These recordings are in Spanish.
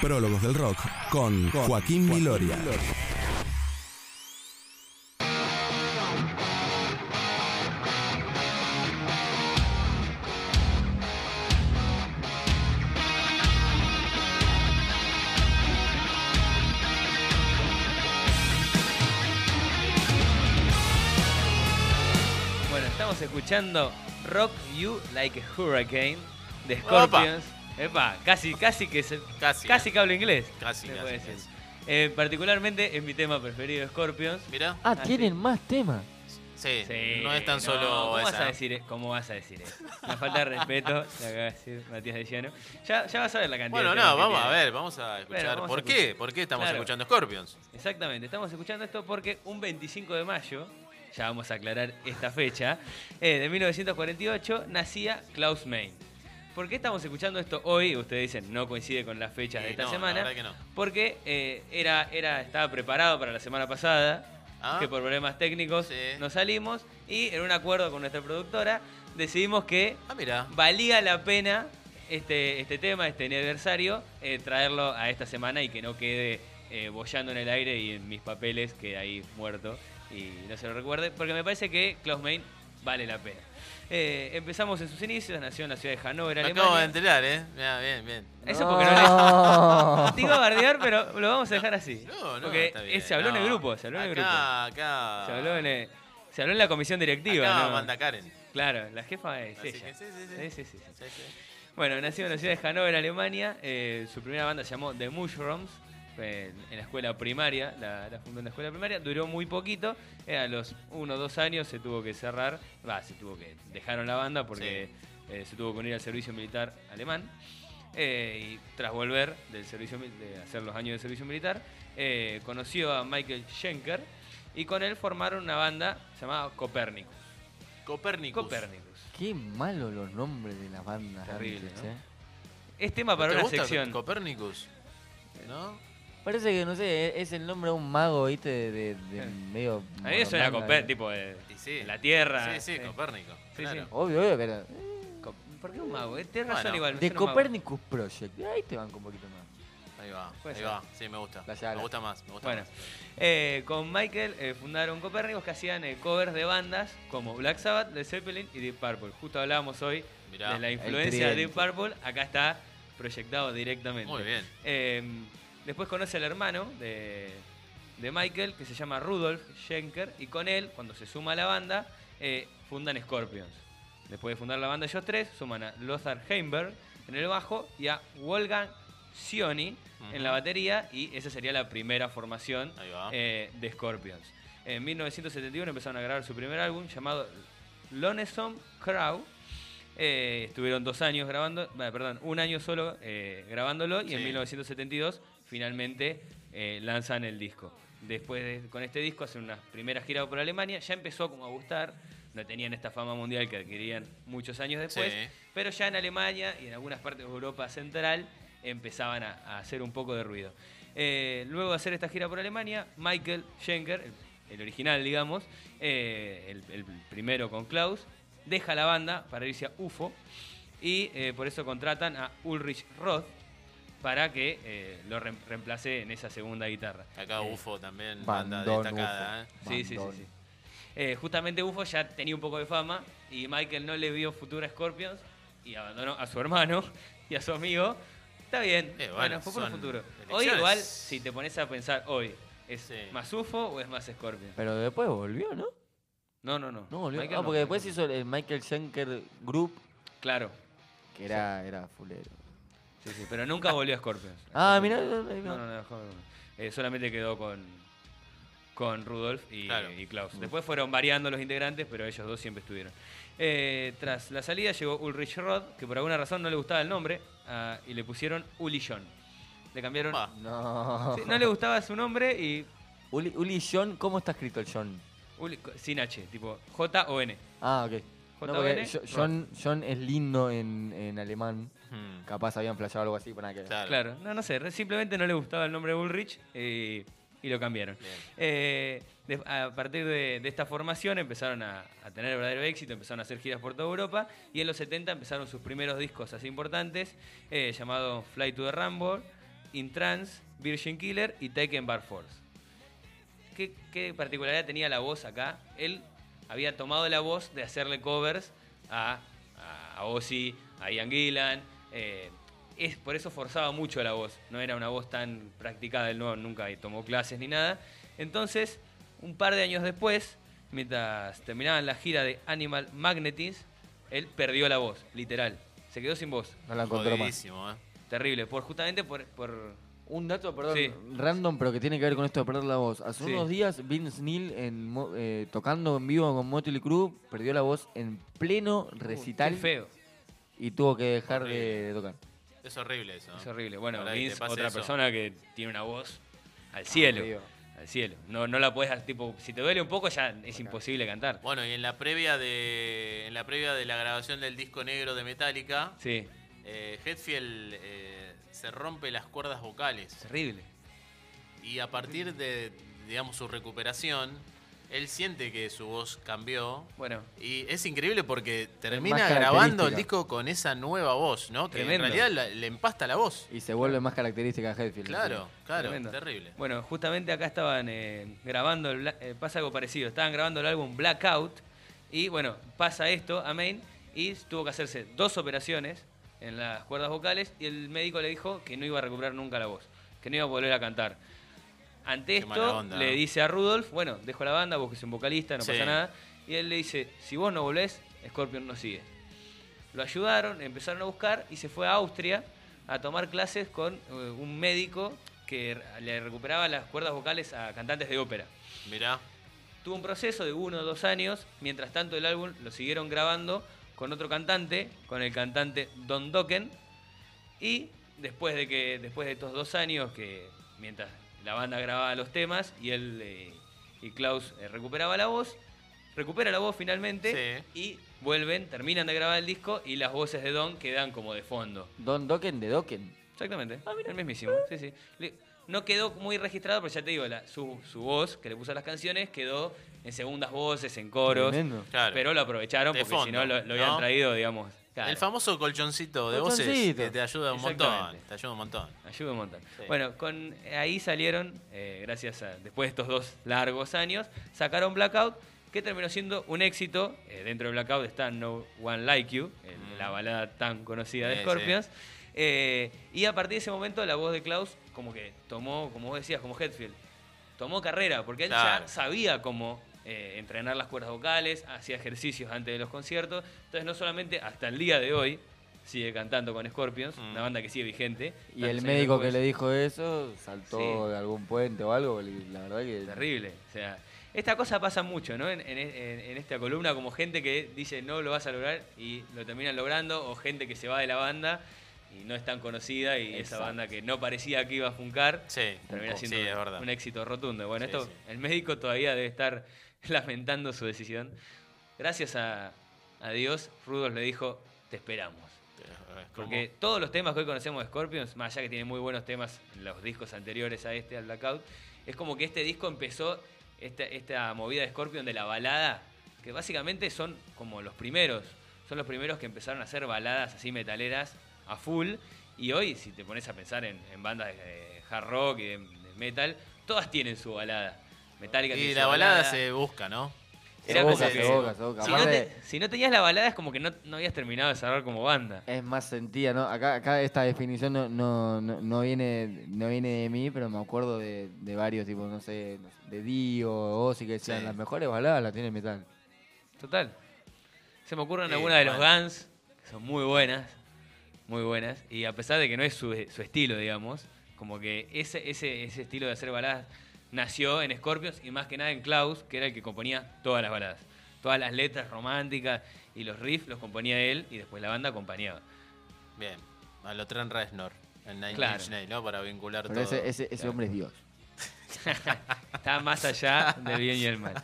Prólogos del Rock con Joaquín Viloria. Bueno, estamos escuchando Rock You Like a Hurricane de Scorpions. Epa, casi, casi que se, Casi. casi que hablo inglés. Casi, casi, puede decir. casi. Eh, particularmente es mi tema preferido Scorpions. Mira. Ah, tienen más temas. Sí, Sí, no es tan solo ¿cómo vas esa. a decir, ¿Cómo vas a decir eso? Una falta de respeto, le acaba de decir Matías de Llano. Ya, ya vas a ver la cantidad Bueno, de no, que vamos a ver, vamos a escuchar. Bueno, vamos ¿Por a qué? ¿Por qué estamos Claro. escuchando Scorpions? Exactamente, estamos escuchando esto porque un 25 de mayo, ya vamos a aclarar esta fecha, eh, de 1948 nacía Klaus Main. ¿Por qué estamos escuchando esto hoy? Ustedes dicen, no coincide con las fechas de Sí, esta no, la semana. verdad que no. Porque eh, era, era, estaba preparado para la semana pasada, Ah. que por problemas técnicos Sí. no salimos, y en un acuerdo con nuestra productora decidimos que Ah, valía la pena este, este tema, este aniversario, eh, traerlo a esta semana y que no quede eh, bollando en el aire y en mis papeles que ahí muerto y no se lo recuerde, porque me parece que Klaus Main vale la pena. Eh, empezamos en sus inicios, nació en la ciudad de Hannover, Me Alemania. acabo de enterar, ¿eh? Mirá, bien, bien. Eso porque no le... No. Te iba a bardear, pero lo vamos a dejar así. No, no, porque está bien. se habló en el grupo, se habló en el grupo. Acá, acá. Se habló en, el- se habló en la comisión directiva, Acá ¿no? manda Karen. Claro, la jefa es Así ella. que sí, sí, sí. Sí, sí, sí, sí. Sí, sí. Bueno, nació en la ciudad de Hannover, Alemania. Eh, su primera banda se llamó The Mushrooms. En, en la escuela primaria, la, la fundó en la escuela primaria. Duró muy poquito. eh, a los uno o dos años se tuvo que cerrar. Va, se tuvo que. Dejaron la banda porque eh, se tuvo que unir al servicio militar alemán. Eh, y tras volver del servicio, de hacer los años de servicio militar, eh, conoció a Michael Schenker y con él formaron una banda llamada Copernicus. Copérnicus. Copernicus. Qué malo los nombres de las bandas. Terrible, antes, ¿no? ¿eh? Es tema ¿No para te una gusta sección. Copérnicus? ¿No? Parece que, no sé, es el nombre de un mago, ¿viste? De, de- de Sí. medio. A mí moromanga, Coper, ¿eh? tipo de, sí. la Tierra. Sí, sí, Copérnico. Sí, claro. sí. Obvio, obvio, pero. Co- ¿Por qué un mago? Eh, Tienes razón Bueno, igual. De. Copernicus Project. Ahí te banco un poquito más. Ahí va, ahí ser. va. Sí, me gusta. Me gusta más, me gusta Bueno, más. eh, con Michael eh, fundaron Copérnicos que hacían eh, covers de bandas como Black Sabbath, Led Zeppelin y Deep Purple. Justo hablábamos hoy Mirá. de la influencia de Deep. Purple. Acá está proyectado directamente. Muy bien. Después conoce al hermano de, de Michael, que se llama Rudolf Schenker, y con él, cuando se suma a la banda, eh, fundan Scorpions. Después de fundar la banda ellos tres, suman a Lothar Heimberg en el bajo y a Wolfgang Sioni en la batería, y esa sería la primera formación eh, de Scorpions. En 1971 empezaron a grabar su primer álbum llamado Lonesome Crow. Eh, estuvieron dos años grabando, perdón, un año solo eh, grabándolo y en Sí. 1972 finalmente eh, lanzan el disco. Después de- con este disco hacen una primera gira por Alemania, ya empezó como a gustar, no tenían esta fama mundial que adquirían muchos años después, Sí. pero ya en Alemania y en algunas partes de Europa Central empezaban a, a hacer un poco de ruido. Eh, luego de hacer esta gira por Alemania, Michael Schenker, el, el original digamos, eh, el, el primero con Klaus, deja la banda para irse a UFO y por eso contratan a Ulrich Roth para que eh, lo reemplace en esa segunda guitarra. Acá Eh, UFO también, banda Bandón, destacada, ¿eh? UFO. Sí, sí, sí. Sí. Eh, justamente UFO ya tenía un poco de fama y Michael no le vio futuro a Scorpions y abandonó a su hermano y a su amigo. Está bien, Eh, bueno, bueno, fue por el futuro. Hoy igual, si te pones a pensar hoy, ¿es Sí. más UFO o es más Scorpions? Pero después volvió, ¿no? No, no, no. No volvió. Michael ah, porque no, después no. hizo el Michael Schenker Group, Claro, que era, era fulero. Sí, sí, pero nunca volvió a Scorpions. Ah, mirá, No, no, no, no, no. Eh, solamente quedó con, con Rudolf y, Claro. y Klaus. Después fueron variando los integrantes, pero ellos dos siempre estuvieron. Eh, tras la salida llegó Ulrich Roth, que por alguna razón no le gustaba el nombre, ah, y le pusieron Uli John. Le cambiaron. Pa. No. Sí, no le gustaba su nombre y. Uli, Uli John, ¿cómo está escrito el John? Uli- sin H, tipo J-O-N. Ah, ok. No, J-O-N, porque Jo- Roth. John, John es lindo en, en alemán. Hmm, Capaz habían flasheado algo así para que. Claro. Claro, no, no sé, re- simplemente no le gustaba el nombre de Ulrich eh, y lo cambiaron. Bien. Eh, de- a partir de, de esta formación empezaron a, a tener verdadero éxito, empezaron a hacer giras por toda Europa y en los 70 empezaron sus primeros discos así importantes, eh, llamado Fly to the Rumble, In Trance, Virgin Killer y Taken Bar Force. ¿Qué, qué particularidad tenía la voz acá? Él había tomado la voz de hacerle covers a, a, a Ozzy, a Ian Gillan. eh, es, por eso forzaba mucho la voz. No era una voz tan practicada, él no, nunca tomó clases ni nada. Entonces, un par de años después, mientras terminaban la gira de Animal Magnetism, él perdió la voz, literal. Se quedó sin voz. No la encontró más. ¿eh? Terrible. Por, justamente por, por Un dato, perdón, Sí. random, pero que tiene que ver con esto de perder la voz. Hace Sí. unos días, Vince Neil, en, mo- eh, tocando en vivo con Motley Crue, perdió la voz en pleno recital Qué feo. y tuvo que dejar de, Horrible. de tocar. Es horrible eso. ¿no? Es horrible. Bueno, te Vince, otra eso. persona que tiene una voz al cielo. Al cielo. No, no la puedes, tipo, si te duele un poco ya es imposible cantar. Bueno, y en la previa de en la previa de la grabación del disco negro de Metallica, Sí, eh, Hetfield eh, se rompe las cuerdas vocales terrible. y a partir de digamos su recuperación, él siente que su voz cambió Bueno, y es increíble porque termina grabando el disco con esa nueva voz, ¿no? Que Tremendo. en realidad la- le empasta la voz. Y se vuelve más característica de Hetfield. Claro, claro, Tremendo. terrible. Bueno, justamente acá estaban eh, grabando, el eh, pasa algo parecido, estaban grabando el álbum Blackout y bueno, pasa esto a Main y tuvo que hacerse dos operaciones en las cuerdas vocales y el médico le dijo que no iba a recuperar nunca la voz, que no iba a volver a cantar. Ante Qué esto onda, le ¿no? dice a Rudolf, bueno, dejo la banda, vos que sos un vocalista, no Sí. pasa nada, y él le dice, si vos no volvés, Scorpion no sigue. Lo ayudaron, empezaron a buscar y se fue a Austria a tomar clases con eh, un médico que le recuperaba las cuerdas vocales a cantantes de ópera. Mirá, Tuvo un proceso de uno o dos años, mientras tanto el álbum lo siguieron grabando con otro cantante, con el cantante Don Dokken, y después de que después de estos dos años que mientras la banda grababa los temas y él eh, y Klaus eh, recuperaba la voz, recupera la voz finalmente y vuelven, terminan de grabar el disco y las voces de Don quedan como de fondo. Don Dokken de Dokken. Exactamente, el mismísimo. Sí, sí. Le- no quedó muy registrado, pero ya te digo, la- su, su voz que le puso a las canciones quedó en segundas voces, en coros, Tremendo. claro. pero lo aprovecharon De porque si no lo, lo habían ¿no? traído, digamos. claro. el famoso colchoncito de voces Colchoncito. que te ayuda un montón, te ayuda un montón. Ayuda un montón. Sí. Bueno, con ahí salieron, eh, gracias a, después de estos dos largos años, sacaron Blackout, que terminó siendo un éxito. Eh, dentro de Blackout está No One Like You, el- Mm. la balada tan conocida de Sí, Scorpions. Eh, y a partir de ese momento la voz de Klaus como que tomó, como vos decías, como Hetfield, tomó carrera, porque él Claro. ya sabía cómo eh, entrenar las cuerdas vocales, hacía ejercicios antes de los conciertos. Entonces no solamente hasta el día de hoy sigue cantando con Scorpions, Mm. una banda que sigue vigente. Y el médico que le dijo eso saltó Sí. de algún puente o algo. La verdad que. Terrible. O sea, esta cosa pasa mucho, ¿no? En, en- en- en esta columna, como gente que dice no lo vas a lograr y lo terminan logrando, o gente que se va de la banda y no es tan conocida y esa banda que no parecía que iba a funcar Sí, termina siendo un éxito rotundo. Bueno, Sí, esto el médico todavía debe estar lamentando su decisión. Gracias a, a Dios, Rudolf le dijo, te esperamos. Porque todos los temas que hoy conocemos de Scorpions, más allá que tiene muy buenos temas en los discos anteriores a este, al Blackout, es como que este disco empezó esta, esta movida de Scorpion de la balada, que básicamente son como los primeros, son los primeros que empezaron a hacer baladas así metaleras a full, y hoy si te pones a pensar en, en bandas de hard rock y de, de metal, todas tienen su balada. Metallica Y tiene su la balada se busca, ¿no? Se Era boca, como se que- boca, se boca. Si no, Aparte, te- si no tenías la balada es como que no, no habías terminado de cerrar como banda. Es más sentida, ¿no? Acá, acá esta definición no, no, no, no viene, no viene de mí, pero me acuerdo de, de varios, tipo, no sé, de Dio, Ozzy, que decían, Sí. las mejores baladas las tiene el metal. Total. Se me ocurren Sí, algunas de los bueno. Guns, que son muy buenas, muy buenas, y a pesar de que no es su, su estilo, digamos, como que ese, ese, ese estilo de hacer baladas nació en Scorpions y más que nada en Klaus, que era el que componía todas las baladas. Todas las letras románticas y los riffs los componía él y después la banda acompañaba. Bien, a lo Trent Reznor, en Nine Claro. Inch Nails, ¿no? Para vincular Pero todo. ese, ese, ese hombre es Dios. Está más allá del bien y el mal.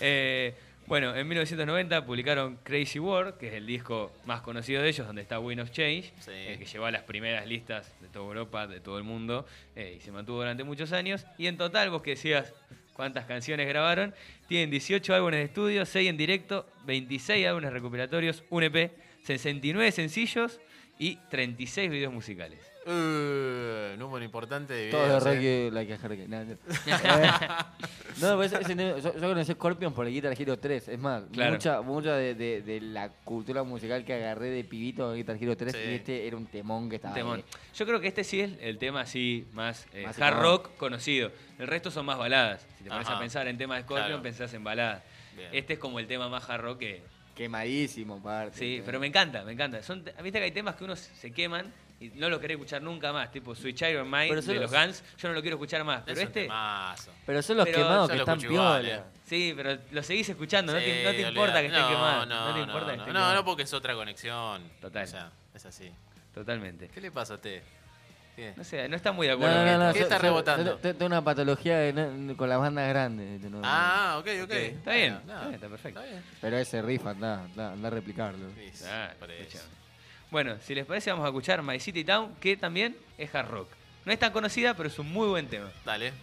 Eh, bueno, en 1990 publicaron Crazy World, que es el disco más conocido de ellos, donde está Wind of Change, Sí. eh, que llevó a las primeras listas de toda Europa, de todo el mundo, eh, y se mantuvo durante muchos años. Y en total, vos que decías cuántas canciones grabaron, tienen 18 álbumes de estudio, 6 en directo, 26 álbumes recuperatorios, un EP, 69 sencillos y 36 videos musicales. Uh, número importante de Todo de videos. ¿eh? Like a Hurricane. No, no. No, pues ese tema- yo, yo conocí Scorpion por el Guitar Hero 3. Es más, Claro. mucha, mucha de, de- de la cultura musical que agarré de pibito en Guitar Hero 3 Sí. y este era un temón que estaba Temón. ahí. Yo creo que este sí es el tema así más, eh, Más hard rock conocido. El resto son más baladas. Si te pones a pensar en temas de Scorpion, Claro. pensás en baladas. Bien. Este es como el tema más hard rock que... Quemadísimo, aparte. Sí, pero me encanta, me encanta. Son, te- Viste que hay temas que uno se queman y no lo querés escuchar nunca más. Tipo Switch Iron Mind Pero de los Guns, yo no lo quiero escuchar más. Pero este... Pero son los Pero quemados que lo están piola. eh. Sí, pero lo seguís escuchando, no, te, no te importa que esté quemado. No, No, te no, importa que no, esté no, quemado. no, porque es otra conexión. Total. O sea, es así. Totalmente. ¿Qué le pasa a usted? ¿Qué? No sé, no está muy de acuerdo. no, no, no. ¿Qué está rebotando? Tengo una patología de con las bandas grandes. Ah, ok, ok. Está bien, está bien, está perfecto. Está bien. Pero ese riff anda, anda, anda a replicarlo. Sí, Ah, por eso. escuchame. Bueno, si les parece, vamos a escuchar My City Town, que también es hard rock. No es tan conocida, pero es un muy buen tema. Dale.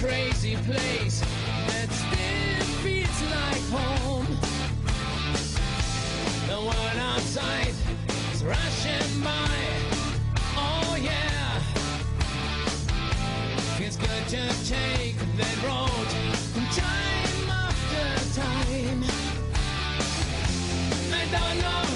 Crazy place that still feels like home. The world outside is rushing by. Oh yeah, feels good to take that road time after time. I don't know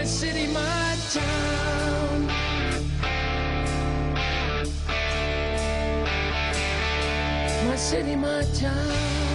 My city, my town. My city, my town.